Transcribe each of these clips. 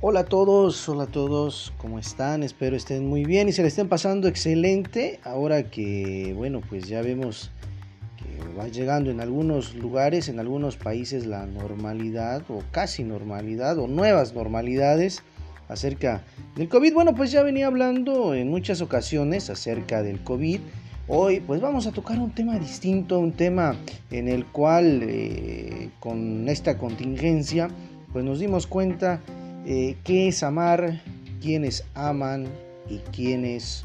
Hola a todos, hola a todos, ¿cómo están? Espero estén muy bien y se le estén pasando excelente ahora que, bueno, pues ya vemos que va llegando en algunos lugares, en algunos países la normalidad o casi normalidad o nuevas normalidades acerca del COVID. Bueno, pues ya venía hablando en muchas ocasiones acerca del COVID. Hoy pues vamos a tocar un tema distinto, un tema en el cual eh, con esta contingencia pues nos dimos cuenta eh, qué es amar, quiénes aman y quiénes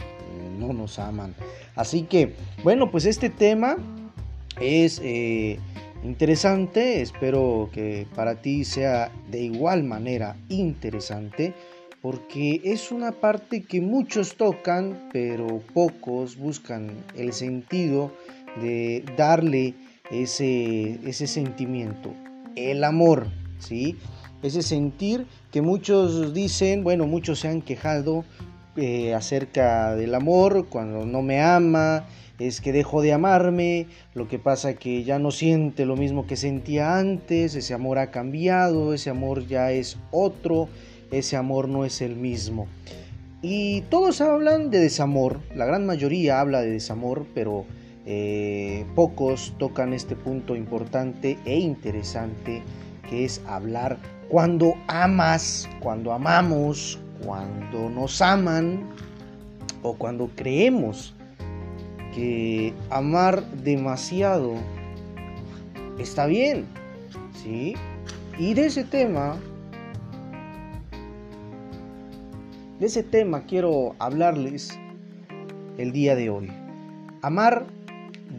no nos aman. Así que, bueno, pues este tema es eh, interesante, espero que para ti sea de igual manera interesante, porque es una parte que muchos tocan, pero pocos buscan el sentido de darle ese, ese sentimiento, el amor, ¿sí? Ese sentir que muchos dicen, bueno, muchos se han quejado eh, acerca del amor, cuando no me ama, es que dejo de amarme, lo que pasa que ya no siente lo mismo que sentía antes, ese amor ha cambiado, ese amor ya es otro, ese amor no es el mismo. Y todos hablan de desamor, la gran mayoría habla de desamor, pero eh, pocos tocan este punto importante e interesante que es hablar cuando amas, cuando amamos, cuando nos aman o cuando creemos que amar demasiado está bien, ¿sí? Y de ese tema, de ese tema quiero hablarles el día de hoy. Amar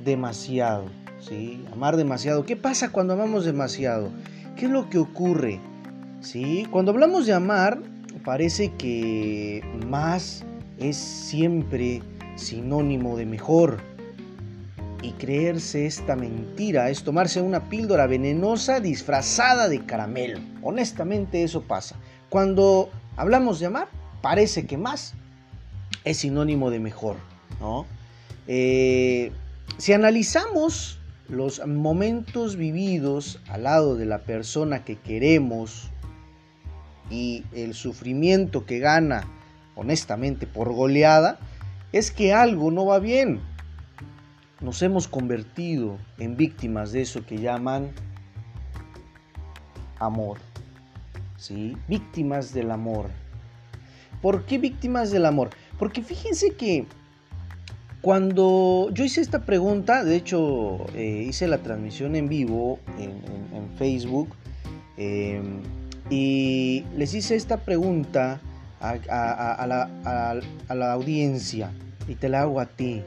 demasiado, ¿sí? Amar demasiado. ¿Qué pasa cuando amamos demasiado? ¿Qué es lo que ocurre? ¿Sí? Cuando hablamos de amar, parece que más es siempre sinónimo de mejor. Y creerse esta mentira es tomarse una píldora venenosa disfrazada de caramelo. Honestamente eso pasa. Cuando hablamos de amar, parece que más es sinónimo de mejor. ¿no? Eh, si analizamos los momentos vividos al lado de la persona que queremos y el sufrimiento que gana honestamente por goleada, es que algo no va bien. Nos hemos convertido en víctimas de eso que llaman amor. ¿Sí? Víctimas del amor. ¿Por qué víctimas del amor? Porque fíjense que cuando yo hice esta pregunta, de hecho eh, hice la transmisión en vivo en, Facebook, eh, y les hice esta pregunta a, la, audiencia y te la hago a ti.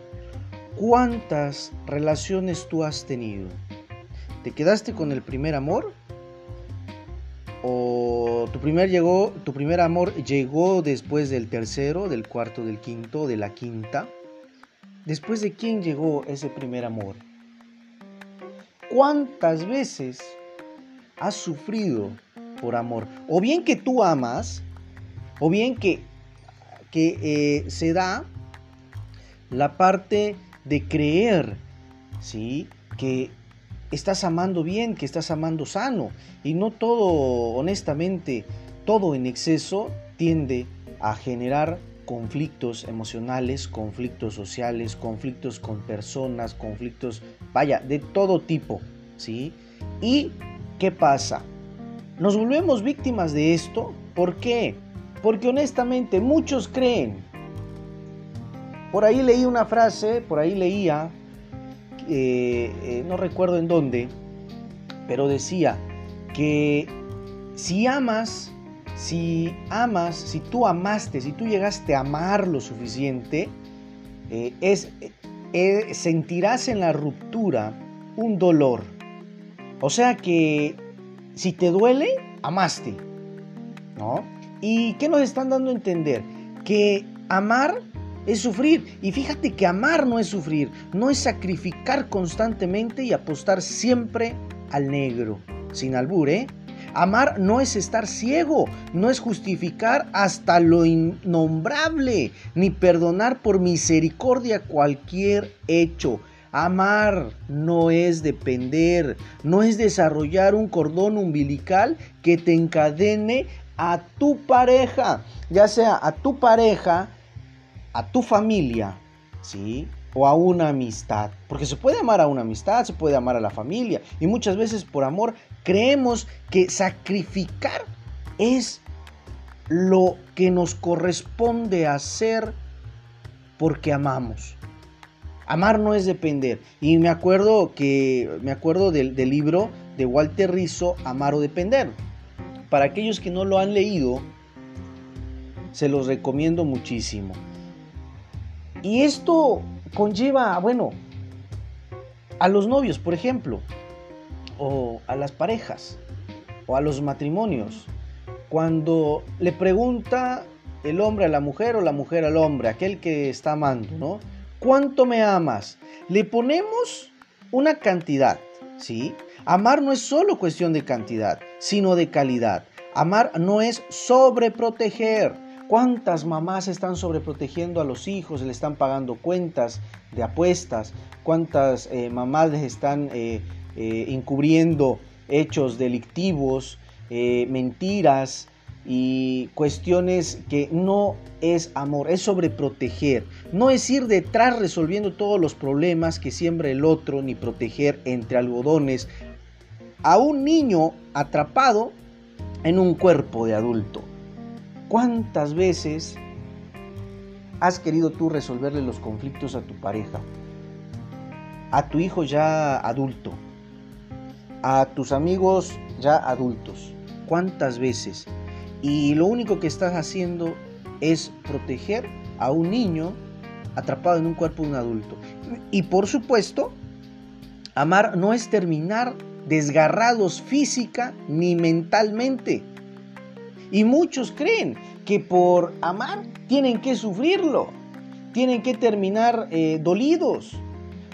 ¿Cuántas relaciones tú has tenido? ¿Te quedaste con el primer amor? ¿O tu primer, llegó, tu primer amor llegó después del tercero, del cuarto, del quinto, de la quinta? ¿Después de quién llegó ese primer amor? ¿Cuántas veces has sufrido por amor. O bien que tú amas, o bien que, que eh, se da la parte de creer, ¿sí? Que estás amando bien, que estás amando sano. Y no todo, honestamente, todo en exceso tiende a generar conflictos emocionales, conflictos sociales, conflictos con personas, conflictos, vaya, de todo tipo, ¿sí? ¿Y qué pasa? Nos volvemos víctimas de esto. ¿Por qué? Porque honestamente muchos creen. Por ahí leí una frase, por ahí leía, eh, eh, no recuerdo en dónde, pero decía que si amas, si amas, si tú amaste, si tú llegaste a amar lo suficiente, eh, es, sentirás en la ruptura un dolor. O sea que si te duele, amaste. ¿No? ¿Y qué nos están dando a entender? Que amar es sufrir. Y fíjate que amar no es sufrir, no es sacrificar constantemente y apostar siempre al negro. Sin albur, ¿eh? Amar no es estar ciego, no es justificar hasta lo innombrable, ni perdonar por misericordia cualquier hecho. Amar no es depender, no es desarrollar un cordón umbilical que te encadene a tu pareja, ya sea a tu pareja, a tu familia, ¿sí? O a una amistad. Porque se puede amar a una amistad, se puede amar a la familia. Y muchas veces por amor creemos que sacrificar es lo que nos corresponde hacer porque amamos. Amar no es depender. Y me acuerdo que me acuerdo del, del libro de Walter Rizzo, Amar o Depender. Para aquellos que no lo han leído, se los recomiendo muchísimo. Y esto conlleva, bueno, a los novios, por ejemplo, o a las parejas, o a los matrimonios. Cuando le pregunta el hombre a la mujer o la mujer al hombre, aquel que está amando, ¿no? ¿Cuánto me amas? Le ponemos una cantidad, ¿sí? Amar no es solo cuestión de cantidad, sino de calidad. Amar no es sobreproteger. ¿Cuántas mamás están sobreprotegiendo a los hijos? Le están pagando cuentas de apuestas. ¿Cuántas eh, mamás les están eh, eh, encubriendo hechos delictivos, mentiras, y cuestiones que no es amor, es sobreproteger. No es ir detrás resolviendo todos los problemas que siembra el otro, ni proteger entre algodones a un niño atrapado en un cuerpo de adulto. ¿Cuántas veces has querido tú resolverle los conflictos a tu pareja? A tu hijo ya adulto, a tus amigos ya adultos. ¿Cuántas veces? Y lo único que estás haciendo es proteger a un niño atrapado en un cuerpo de un adulto. Y por supuesto, amar no es terminar desgarrados física ni mentalmente. Y muchos creen que por amar tienen que sufrirlo, tienen que terminar eh, dolidos.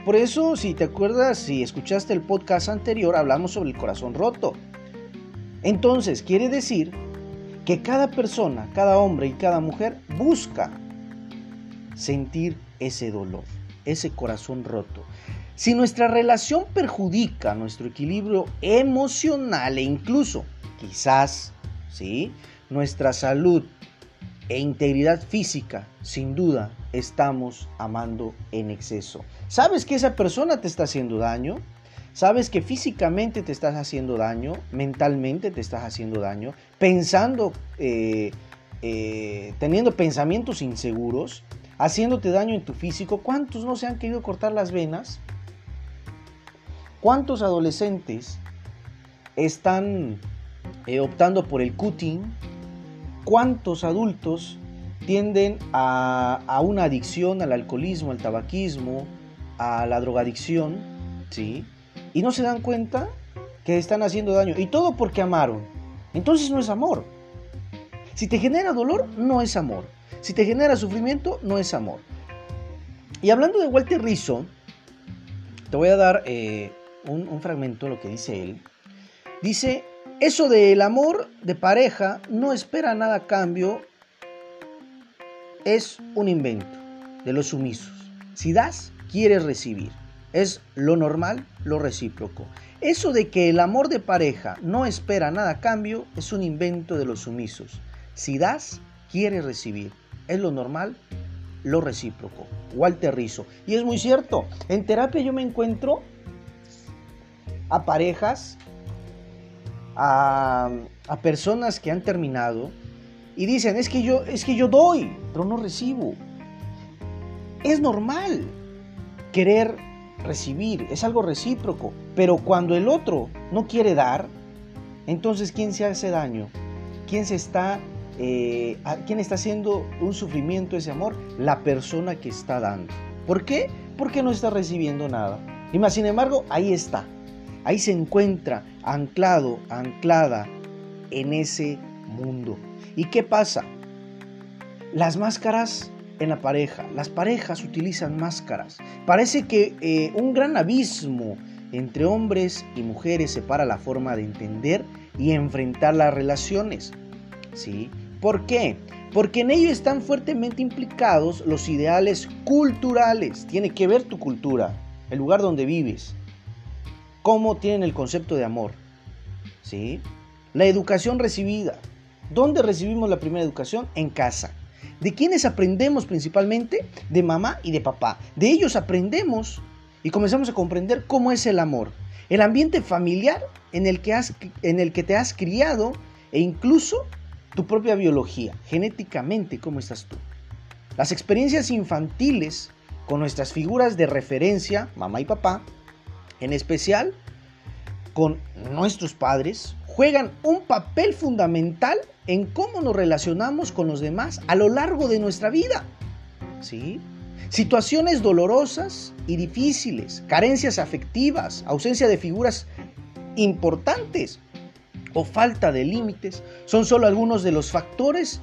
Por eso, si te acuerdas, si escuchaste el podcast anterior, hablamos sobre el corazón roto. Entonces, quiere decir que cada persona, cada hombre y cada mujer busca sentir ese dolor, ese corazón roto. Si nuestra relación perjudica nuestro equilibrio emocional e incluso quizás, ¿sí? nuestra salud e integridad física, sin duda estamos amando en exceso. ¿Sabes que esa persona te está haciendo daño? Sabes que físicamente te estás haciendo daño, mentalmente te estás haciendo daño, pensando, eh, eh, teniendo pensamientos inseguros, haciéndote daño en tu físico. ¿Cuántos no se han querido cortar las venas? ¿Cuántos adolescentes están eh, optando por el cutting? ¿Cuántos adultos tienden a, a, una adicción al alcoholismo, al tabaquismo, a la drogadicción? ¿sí? y no se dan cuenta que están haciendo daño. Y todo porque amaron. Entonces no es amor. Si te genera dolor, no es amor. Si te genera sufrimiento, no es amor. Y hablando de Walter Rizzo, te voy a dar eh, un, un fragmento de lo que dice él. Dice, eso del amor de pareja no espera nada a cambio, es un invento de los sumisos. Si das, quieres recibir. Es lo normal, lo recíproco. Eso de que el amor de pareja no espera nada a cambio es un invento de los sumisos. Si das, quieres recibir. Es lo normal, lo recíproco. Walter Rizzo. Y es muy cierto. En terapia yo me encuentro a parejas, a, a personas que han terminado y dicen, es que yo es que yo doy, pero no recibo. Es normal querer recibir, es algo recíproco. Pero cuando el otro no quiere dar, entonces ¿quién se hace daño? ¿Quién se está, eh, quién está haciendo un sufrimiento ese amor? La persona que está dando. ¿Por qué? Porque no está recibiendo nada. Y más sin embargo, ahí está. Ahí se encuentra anclado, anclada en ese mundo. ¿Y qué pasa? Las máscaras en la pareja. Las parejas utilizan máscaras. Parece que eh, un gran abismo entre hombres y mujeres separa la forma de entender y enfrentar las relaciones. ¿Sí? ¿Por qué? Porque en ello están fuertemente implicados los ideales culturales. Tiene que ver tu cultura, el lugar donde vives, cómo tienen el concepto de amor. ¿Sí? La educación recibida, ¿Dónde recibimos la primera educación? En casa. ¿De quiénes aprendemos principalmente? De mamá y de papá. De ellos aprendemos y comenzamos a comprender cómo es el amor. El ambiente familiar en el que, has, en el que te has criado e incluso tu propia biología, genéticamente, cómo estás tú. Las experiencias infantiles con nuestras figuras de referencia, mamá y papá, en especial con nuestros padres, juegan un papel fundamental en cómo nos relacionamos con los demás a lo largo de nuestra vida. ¿Sí? Situaciones dolorosas y difíciles, carencias afectivas, ausencia de figuras importantes o falta de límites son solo algunos de los factores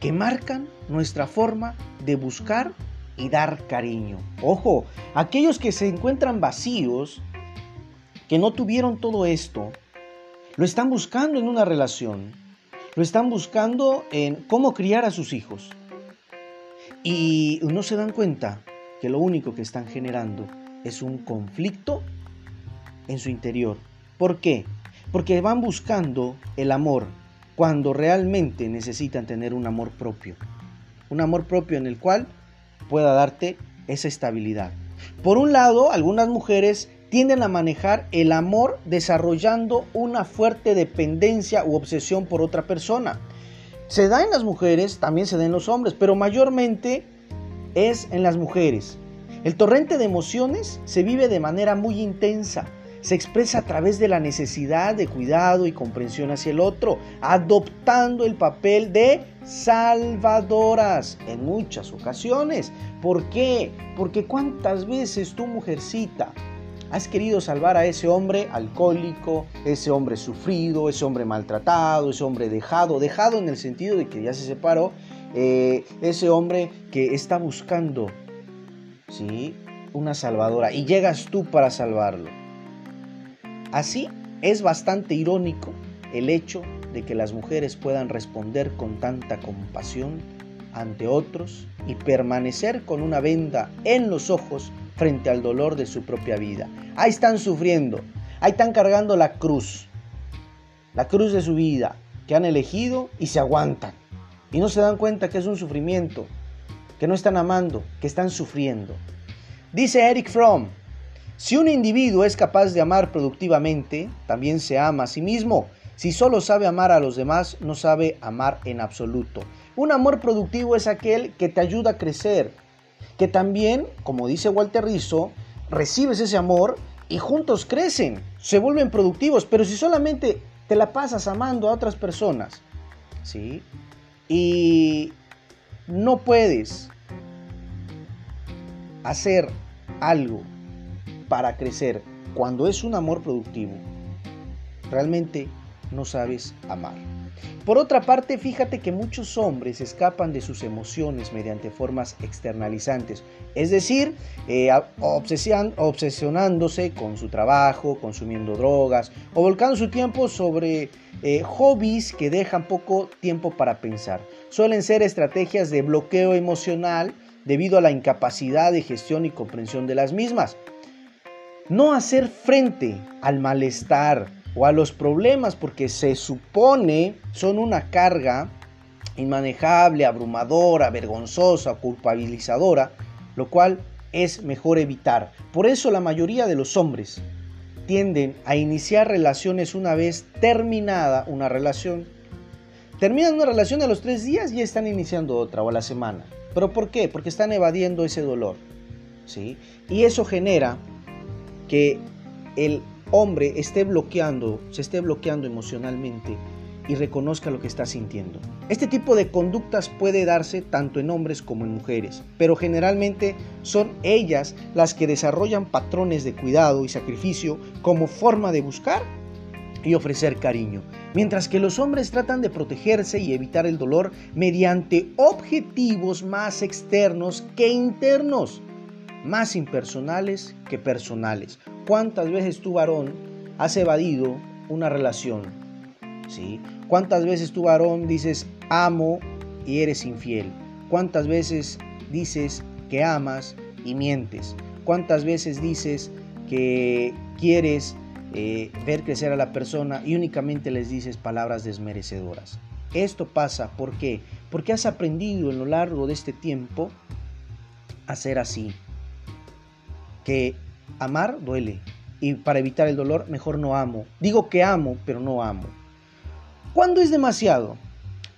que marcan nuestra forma de buscar y dar cariño. Ojo, aquellos que se encuentran vacíos, que no tuvieron todo esto, lo están buscando en una relación, lo están buscando en cómo criar a sus hijos. Y no se dan cuenta que lo único que están generando es un conflicto en su interior. ¿Por qué? Porque van buscando el amor cuando realmente necesitan tener un amor propio. Un amor propio en el cual pueda darte esa estabilidad. Por un lado, algunas mujeres tienden a manejar el amor desarrollando una fuerte dependencia u obsesión por otra persona. Se da en las mujeres, también se da en los hombres, pero mayormente es en las mujeres. El torrente de emociones se vive de manera muy intensa. Se expresa a través de la necesidad de cuidado y comprensión hacia el otro, adoptando el papel de salvadoras en muchas ocasiones. ¿Por qué? Porque cuántas veces tu mujercita Has querido salvar a ese hombre alcohólico, ese hombre sufrido, ese hombre maltratado, ese hombre dejado, dejado en el sentido de que ya se separó, eh, ese hombre que está buscando, ¿sí? Una salvadora y llegas tú para salvarlo. Así es bastante irónico el hecho de que las mujeres puedan responder con tanta compasión ante otros y permanecer con una venda en los ojos frente al dolor de su propia vida. Ahí están sufriendo, ahí están cargando la cruz, la cruz de su vida que han elegido y se aguantan. Y no se dan cuenta que es un sufrimiento, que no están amando, que están sufriendo. Dice Eric Fromm, si un individuo es capaz de amar productivamente, también se ama a sí mismo. Si solo sabe amar a los demás, no sabe amar en absoluto. Un amor productivo es aquel que te ayuda a crecer, que también, como dice Walter Rizzo, recibes ese amor y juntos crecen, se vuelven productivos, pero si solamente te la pasas amando a otras personas, ¿sí? Y no puedes hacer algo para crecer cuando es un amor productivo, realmente no sabes amar. Por otra parte, fíjate que muchos hombres escapan de sus emociones mediante formas externalizantes, es decir, eh, obsesionándose con su trabajo, consumiendo drogas o volcando su tiempo sobre eh, hobbies que dejan poco tiempo para pensar. Suelen ser estrategias de bloqueo emocional debido a la incapacidad de gestión y comprensión de las mismas. No hacer frente al malestar, o a los problemas porque se supone son una carga inmanejable, abrumadora, vergonzosa, culpabilizadora, lo cual es mejor evitar. Por eso la mayoría de los hombres tienden a iniciar relaciones una vez terminada una relación. Terminan una relación a los tres días y están iniciando otra o a la semana. ¿Pero por qué? Porque están evadiendo ese dolor. ¿sí? Y eso genera que el hombre esté bloqueando, se esté bloqueando emocionalmente y reconozca lo que está sintiendo. Este tipo de conductas puede darse tanto en hombres como en mujeres, pero generalmente son ellas las que desarrollan patrones de cuidado y sacrificio como forma de buscar y ofrecer cariño, mientras que los hombres tratan de protegerse y evitar el dolor mediante objetivos más externos que internos más impersonales que personales. ¿Cuántas veces tu varón has evadido una relación? ¿Sí? ¿Cuántas veces tu varón dices amo y eres infiel? ¿Cuántas veces dices que amas y mientes? ¿Cuántas veces dices que quieres eh, ver crecer a la persona y únicamente les dices palabras desmerecedoras? Esto pasa, ¿por qué? Porque has aprendido en lo largo de este tiempo a ser así. Que amar duele. Y para evitar el dolor, mejor no amo. Digo que amo, pero no amo. ¿Cuándo es demasiado?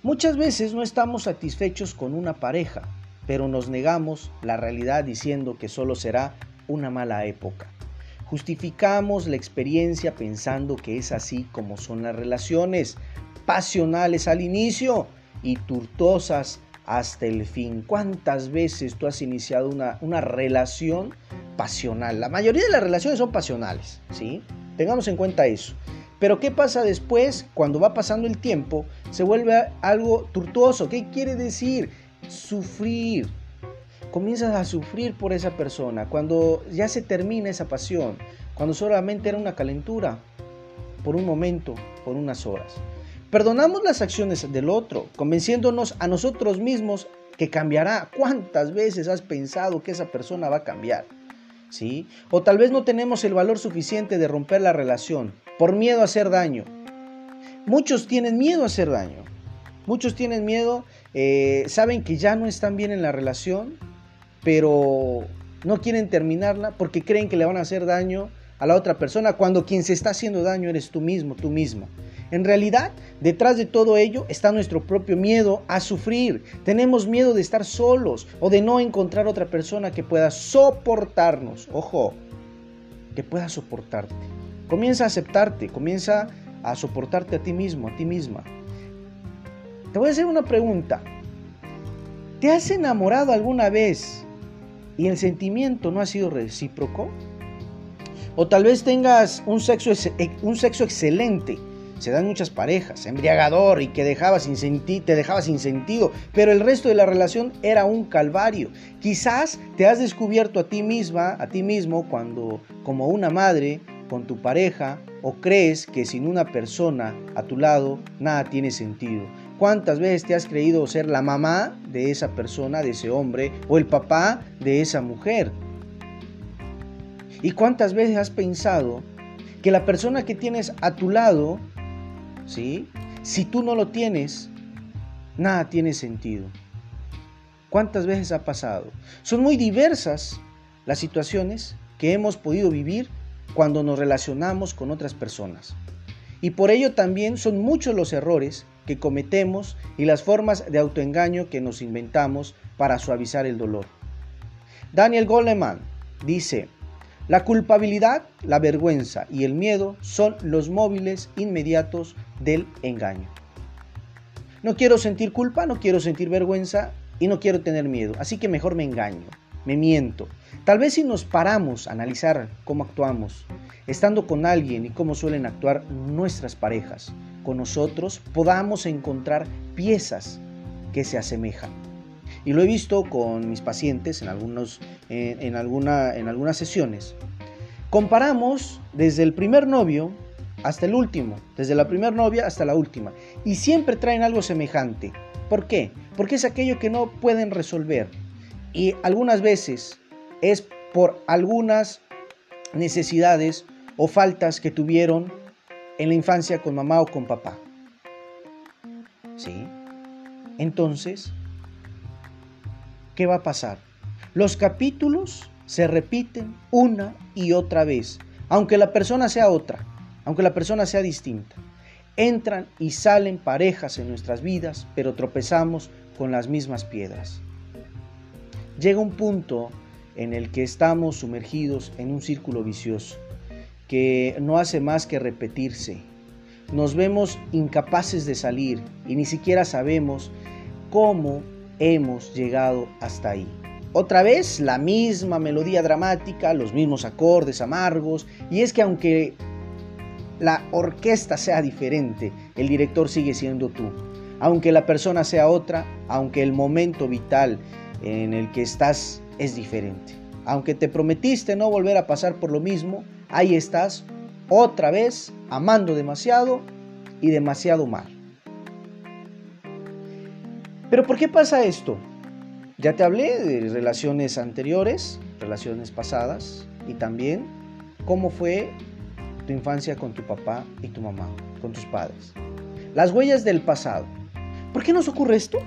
Muchas veces no estamos satisfechos con una pareja, pero nos negamos la realidad diciendo que solo será una mala época. Justificamos la experiencia pensando que es así como son las relaciones, pasionales al inicio y turtosas hasta el fin. ¿Cuántas veces tú has iniciado una, una relación pasional? La mayoría de las relaciones son pasionales, ¿sí? Tengamos en cuenta eso. Pero ¿qué pasa después? Cuando va pasando el tiempo, se vuelve algo turtuoso. ¿Qué quiere decir? Sufrir. Comienzas a sufrir por esa persona. Cuando ya se termina esa pasión. Cuando solamente era una calentura. Por un momento, por unas horas. Perdonamos las acciones del otro, convenciéndonos a nosotros mismos que cambiará. ¿Cuántas veces has pensado que esa persona va a cambiar? ¿Sí? O tal vez no tenemos el valor suficiente de romper la relación por miedo a hacer daño. Muchos tienen miedo a hacer daño. Muchos tienen miedo, eh, saben que ya no están bien en la relación, pero no quieren terminarla porque creen que le van a hacer daño a la otra persona cuando quien se está haciendo daño eres tú mismo, tú misma. En realidad, detrás de todo ello está nuestro propio miedo a sufrir. Tenemos miedo de estar solos o de no encontrar otra persona que pueda soportarnos. Ojo, que pueda soportarte. Comienza a aceptarte, comienza a soportarte a ti mismo, a ti misma. Te voy a hacer una pregunta. ¿Te has enamorado alguna vez y el sentimiento no ha sido recíproco? O tal vez tengas un sexo, un sexo excelente se dan muchas parejas, embriagador y que dejaba sin te dejaba sin sentido, pero el resto de la relación era un calvario. Quizás te has descubierto a ti misma, a ti mismo, cuando como una madre con tu pareja o crees que sin una persona a tu lado nada tiene sentido. ¿Cuántas veces te has creído ser la mamá de esa persona, de ese hombre, o el papá de esa mujer? ¿Y cuántas veces has pensado que la persona que tienes a tu lado ¿sí? Si tú no lo tienes, nada tiene sentido. ¿Cuántas veces ha pasado? Son muy diversas las situaciones que hemos podido vivir cuando nos relacionamos con otras personas. Y por ello también son muchos los errores que cometemos y las formas de autoengaño que nos inventamos para suavizar el dolor. Daniel Goleman dice, la culpabilidad, la vergüenza y el miedo son los móviles inmediatos del engaño. No quiero sentir culpa, no quiero sentir vergüenza y no quiero tener miedo, así que mejor me engaño, me miento. Tal vez si nos paramos a analizar cómo actuamos, estando con alguien y cómo suelen actuar nuestras parejas, con nosotros podamos encontrar piezas que se asemejan. Y lo he visto con mis pacientes en, algunos, en, alguna, en algunas sesiones. Comparamos desde el primer novio hasta el último, desde la primera novia hasta la última. Y siempre traen algo semejante. ¿Por qué? Porque es aquello que no pueden resolver. Y algunas veces es por algunas necesidades o faltas que tuvieron en la infancia con mamá o con papá. ¿Sí? Entonces, ¿qué va a pasar? Los capítulos se repiten una y otra vez, aunque la persona sea otra, aunque la persona sea distinta. Entran y salen parejas en nuestras vidas, pero tropezamos con las mismas piedras. Llega un punto en el que estamos sumergidos en un círculo vicioso que no hace más que repetirse. Nos vemos incapaces de salir y ni siquiera sabemos cómo hemos llegado hasta ahí. Otra vez la misma melodía dramática, los mismos acordes amargos, y es que aunque la orquesta sea diferente, el director sigue siendo tú. Aunque la persona sea otra, aunque el momento vital en el que estás es diferente. Aunque te prometiste no volver a pasar por lo mismo, ahí estás otra vez amando demasiado y demasiado mal. Pero ¿por qué pasa esto? Ya te hablé de relaciones anteriores, relaciones pasadas y también cómo fue tu infancia con tu papá y tu mamá, con tus padres. Las huellas del pasado. ¿Por qué nos ocurre esto?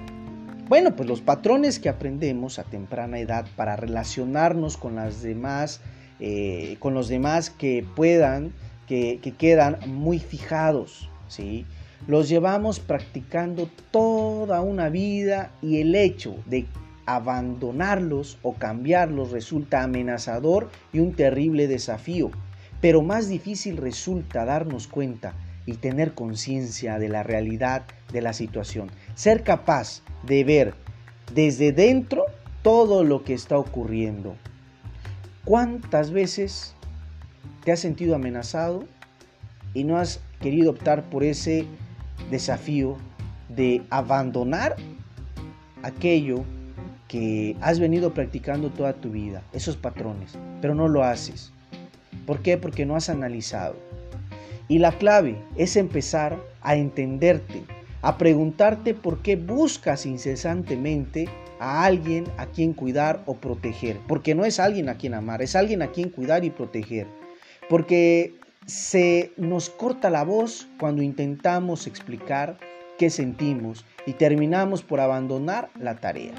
Bueno, pues los patrones que aprendemos a temprana edad para relacionarnos con las demás, eh, con los demás que puedan, que, que quedan muy fijados, ¿sí? Los llevamos practicando toda una vida y el hecho de abandonarlos o cambiarlos resulta amenazador y un terrible desafío. Pero más difícil resulta darnos cuenta y tener conciencia de la realidad de la situación. Ser capaz de ver desde dentro todo lo que está ocurriendo. ¿Cuántas veces te has sentido amenazado y no has querido optar por ese desafío de abandonar aquello que has venido practicando toda tu vida, esos patrones, pero no lo haces. ¿Por qué? Porque no has analizado. Y la clave es empezar a entenderte, a preguntarte por qué buscas incesantemente a alguien a quien cuidar o proteger. Porque no es alguien a quien amar, es alguien a quien cuidar y proteger. Porque se nos corta la voz cuando intentamos explicar qué sentimos y terminamos por abandonar la tarea.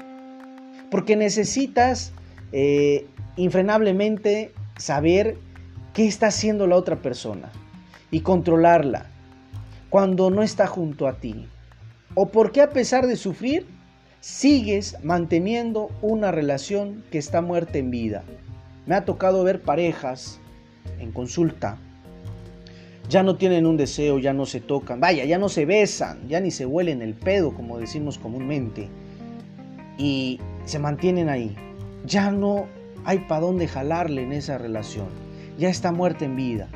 Porque necesitas eh, infrenablemente saber qué está haciendo la otra persona y controlarla cuando no está junto a ti. O porque a pesar de sufrir, sigues manteniendo una relación que está muerta en vida. Me ha tocado ver parejas en consulta ya no tienen un deseo, ya no se tocan, vaya, ya no se besan, ya ni se huelen el pedo, como decimos comúnmente, y se mantienen ahí. Ya no hay para dónde jalarle en esa relación, ya está muerta en vida.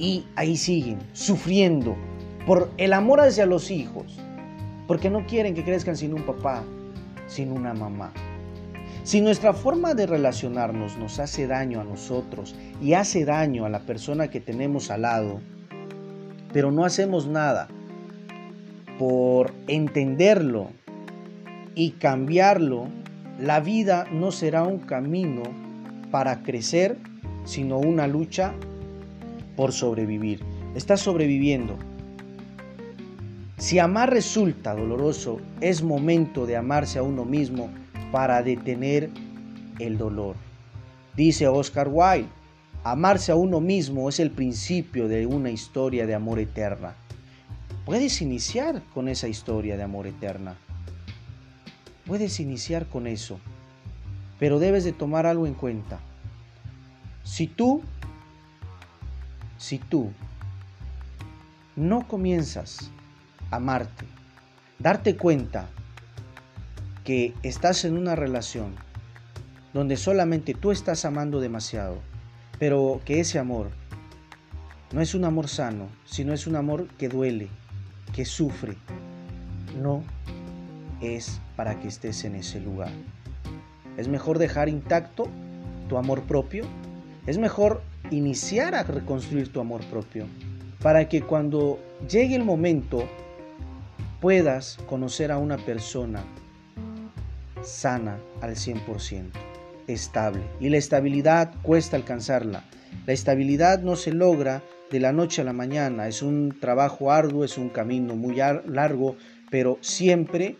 Y ahí siguen, sufriendo por el amor hacia los hijos, porque no quieren que crezcan sin un papá, sin una mamá. Si nuestra forma de relacionarnos nos hace daño a nosotros y hace daño a la persona que tenemos al lado, pero no hacemos nada por entenderlo y cambiarlo, la vida no será un camino para crecer, sino una lucha por sobrevivir. Estás sobreviviendo. Si amar resulta doloroso, es momento de amarse a uno mismo para detener el dolor. Dice Oscar Wilde, amarse a uno mismo es el principio de una historia de amor eterna. Puedes iniciar con esa historia de amor eterna. Puedes iniciar con eso. Pero debes de tomar algo en cuenta. Si tú, si tú no comienzas a amarte, darte cuenta que estás en una relación donde solamente tú estás amando demasiado, pero que ese amor no es un amor sano, sino es un amor que duele, que sufre, no es para que estés en ese lugar. Es mejor dejar intacto tu amor propio, es mejor iniciar a reconstruir tu amor propio, para que cuando llegue el momento puedas conocer a una persona sana al 100%, estable. Y la estabilidad cuesta alcanzarla. La estabilidad no se logra de la noche a la mañana, es un trabajo arduo, es un camino muy largo, pero siempre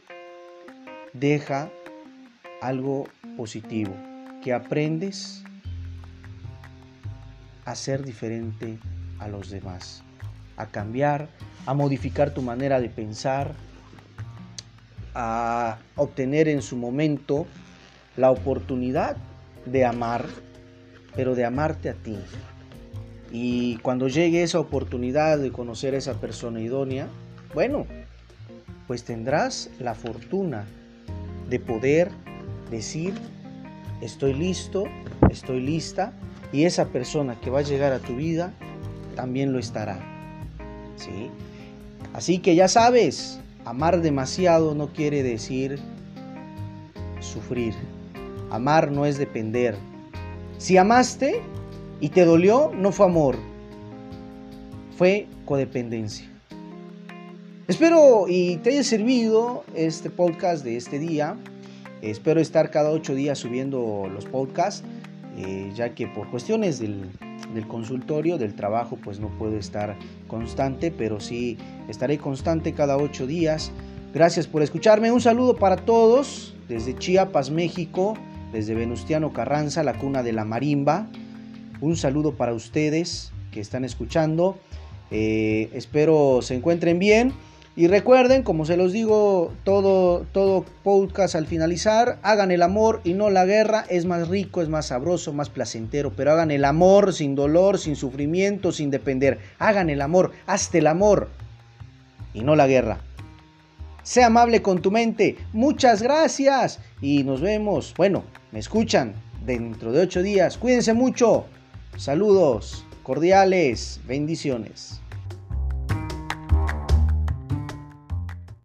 deja algo positivo, que aprendes a ser diferente a los demás, a cambiar, a modificar tu manera de pensar, a obtener en su momento la oportunidad de amar, pero de amarte a ti. Y cuando llegue esa oportunidad de conocer a esa persona idónea, bueno, pues tendrás la fortuna de poder decir, estoy listo, estoy lista, y esa persona que va a llegar a tu vida también lo estará. ¿Sí? Así que ya sabes, Amar demasiado no quiere decir sufrir. Amar no es depender. Si amaste y te dolió, no fue amor, fue codependencia. Espero y te haya servido este podcast de este día. Espero estar cada ocho días subiendo los podcasts, eh, ya que por cuestiones del, del consultorio, del trabajo, pues no puedo estar constante, pero sí estaré constante cada ocho días Gracias por escucharme. Un saludo para todos desde Chiapas, México, desde Venustiano Carranza, la cuna de la marimba. Un saludo para ustedes que están escuchando. Eh, espero se encuentren bien. Y recuerden, como se los digo todo, todo podcast al finalizar, hagan el amor y no la guerra. Es más rico, es más sabroso, más placentero. Pero hagan el amor sin dolor, sin sufrimiento, sin depender. Hagan el amor, hazte el amor y no la guerra. Sea amable con tu mente. Muchas gracias. Y nos vemos. Bueno, me escuchan dentro de ocho días. Cuídense mucho. Saludos cordiales. Bendiciones.